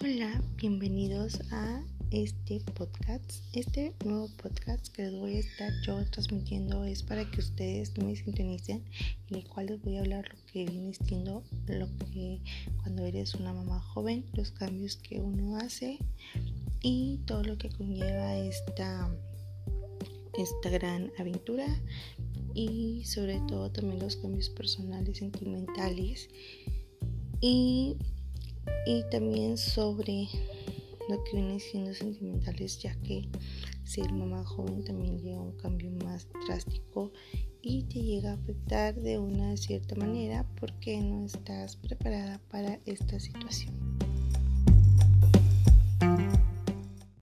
Hola, bienvenidos a este podcast. Este nuevo podcast que les voy a estar yo transmitiendo es para que ustedes me sintonicen, en el cual les voy a hablar lo que viene siendo lo que cuando eres una mamá joven, los cambios que uno hace y todo lo que conlleva esta, esta gran aventura y sobre todo también los cambios personales, sentimentales y, y también sobre lo que viene siendo sentimentales ya que ser mamá joven también llega a un cambio más drástico y te llega a afectar de una cierta manera porque no estás preparada para esta situación.